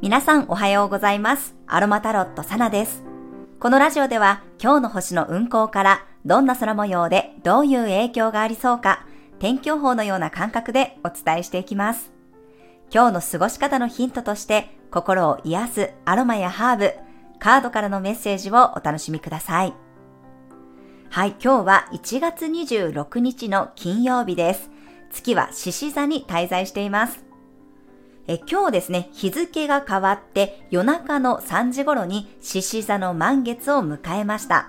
皆さんおはようございます。アロマタロットサナです。このラジオでは今日の星の運行からどんな空模様でどういう影響がありそうか天気予報のような感覚でお伝えしていきます。今日の過ごし方のヒントとして心を癒すアロマやハーブ、カードからのメッセージをお楽しみください。はい、今日は1月26日の金曜日です。月は獅子座に滞在しています。え今日ですね、日付が変わって夜中の3時頃に獅子座の満月を迎えました。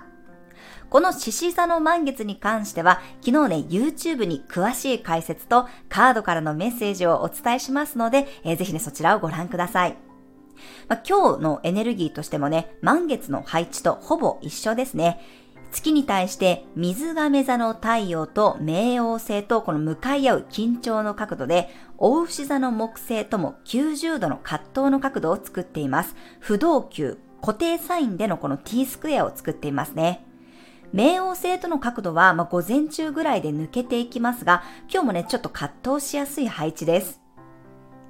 この獅子座の満月に関しては、昨日ね、YouTube に詳しい解説とカードからのメッセージをお伝えしますので、えぜひね、そちらをご覧ください。まあ、今日のエネルギーとしてもね、満月の配置とほぼ一緒ですね。月に対して水亀座の太陽と冥王星とこの向かい合う緊張の角度で、大牛座の木星とも90度の葛藤の角度を作っています。不動級、固定サインでのこの t スクエアを作っていますね。冥王星との角度は、まあ、午前中ぐらいで抜けていきますが、今日もね、ちょっと葛藤しやすい配置です。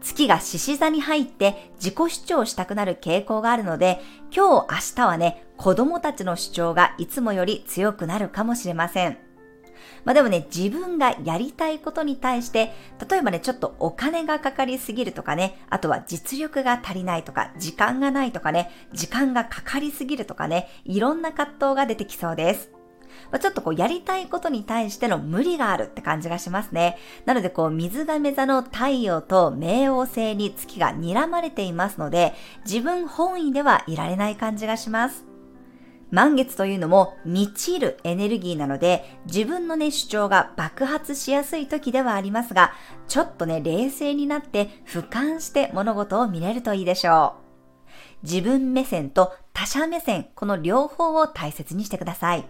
月が獅子座に入って自己主張したくなる傾向があるので、今日明日はね、子供たちの主張がいつもより強くなるかもしれません。まあでもね、自分がやりたいことに対して、例えばね、ちょっとお金がかかりすぎるとかね、あとは実力が足りないとか、時間がないとかね、時間がかかりすぎるとかね、いろんな葛藤が出てきそうです。まあちょっとこうやりたいことに対しての無理があるって感じがしますね。なのでこう水亀座の太陽と冥王星に月が睨まれていますので、自分本位ではいられない感じがします。満月というのも満ちるエネルギーなので、自分のね主張が爆発しやすい時ではありますが、ちょっとね冷静になって俯瞰して物事を見れるといいでしょう。自分目線と他者目線、この両方を大切にしてください。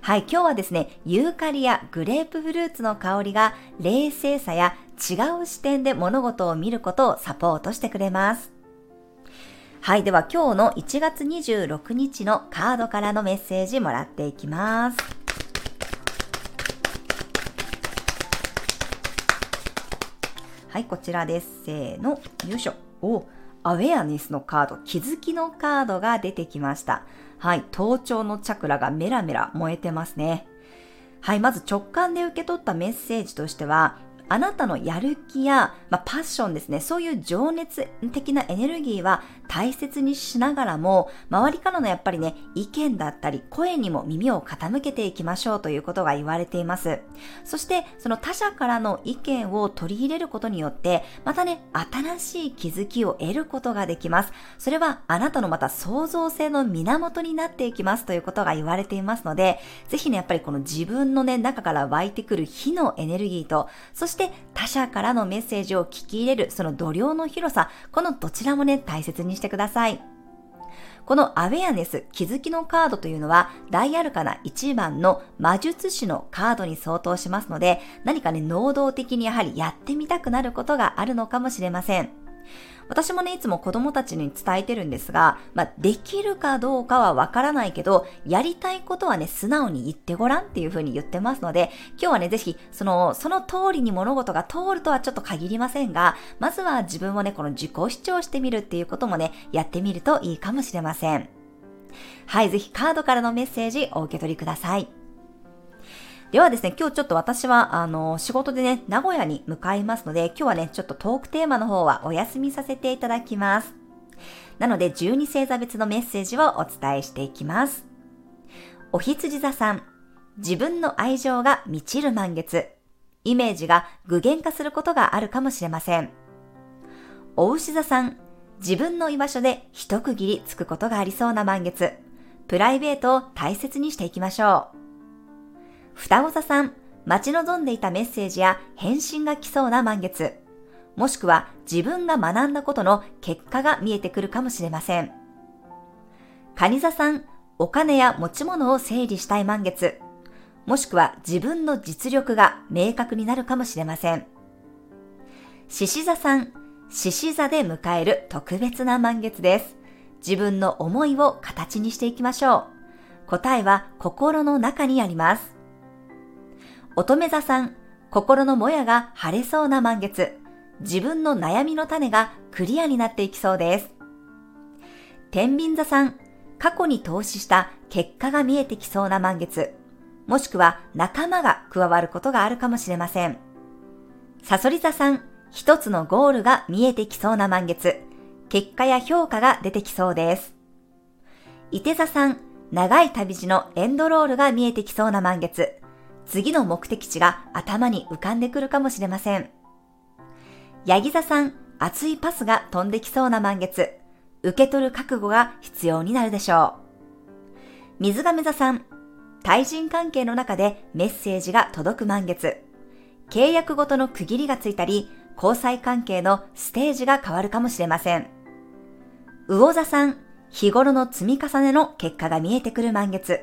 はい、今日はですね、ユーカリやグレープフルーツの香りが冷静さや違う視点で物事を見ることをサポートしてくれます。はい、では今日の1月26日のカードからのメッセージもらっていきます。はい、こちらです。せーの、よいしょ。おアウェアネスのカード、気づきのカードが出てきました。はい、頭頂のチャクラがメラメラ燃えてますね。はい、まず直感で受け取ったメッセージとしては、あなたのやる気や、まあ、パッションですね、そういう情熱的なエネルギーは大切にしながらも、周りからのやっぱりね、意見だったり、声にも耳を傾けていきましょうということが言われています。そして、その他者からの意見を取り入れることによって、またね、新しい気づきを得ることができます。それは、あなたのまた創造性の源になっていきますということが言われていますので、ぜひね、やっぱりこの自分のね、中から湧いてくる火のエネルギーと、そしてして他者からのメッセージを聞き入れる、その度量の広さ、このどちらもね、大切にしてください。このアウェアネス、気づきのカードというのは、ダイアルカナ1番の魔術師のカードに相当しますので、何かね、能動的にやはりやってみたくなることがあるのかもしれません。私もね、いつも子供たちに伝えてるんですが、まあ、できるかどうかはわからないけど、やりたいことはね、素直に言ってごらんっていう風に言ってますので、今日はね、ぜひ、その、その通りに物事が通るとはちょっと限りませんが、まずは自分をね、この自己主張してみるっていうこともね、やってみるといいかもしれません。はい、ぜひカードからのメッセージお受け取りください。ではですね、今日ちょっと私は、あの、仕事でね、名古屋に向かいますので、今日はね、ちょっとトークテーマの方はお休みさせていただきます。なので、12星座別のメッセージをお伝えしていきます。お羊座さん、自分の愛情が満ちる満月。イメージが具現化することがあるかもしれません。お牛座さん、自分の居場所で一区切りつくことがありそうな満月。プライベートを大切にしていきましょう。双子座さん、待ち望んでいたメッセージや返信が来そうな満月。もしくは自分が学んだことの結果が見えてくるかもしれません。蟹座さん、お金や持ち物を整理したい満月。もしくは自分の実力が明確になるかもしれません。獅子座さん、獅子座で迎える特別な満月です。自分の思いを形にしていきましょう。答えは心の中にあります。乙女座さん、心のもやが晴れそうな満月。自分の悩みの種がクリアになっていきそうです。天秤座さん、過去に投資した結果が見えてきそうな満月、もしくは仲間が加わることがあるかもしれません。サソリ座さん、一つのゴールが見えてきそうな満月、結果や評価が出てきそうです。伊手座さん、長い旅路のエンドロールが見えてきそうな満月、次の目的地が頭に浮かんでくるかもしれません。ヤギ座さん、熱いパスが飛んできそうな満月、受け取る覚悟が必要になるでしょう。水亀座さん、対人関係の中でメッセージが届く満月、契約ごとの区切りがついたり、交際関係のステージが変わるかもしれません。魚座さん、日頃の積み重ねの結果が見えてくる満月、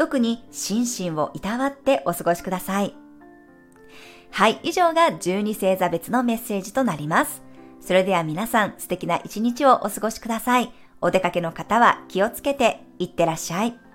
特に心身をいたわってお過ごしください。はい、以上が12星座別のメッセージとなります。それでは皆さん素敵な一日をお過ごしください。お出かけの方は気をつけていってらっしゃい。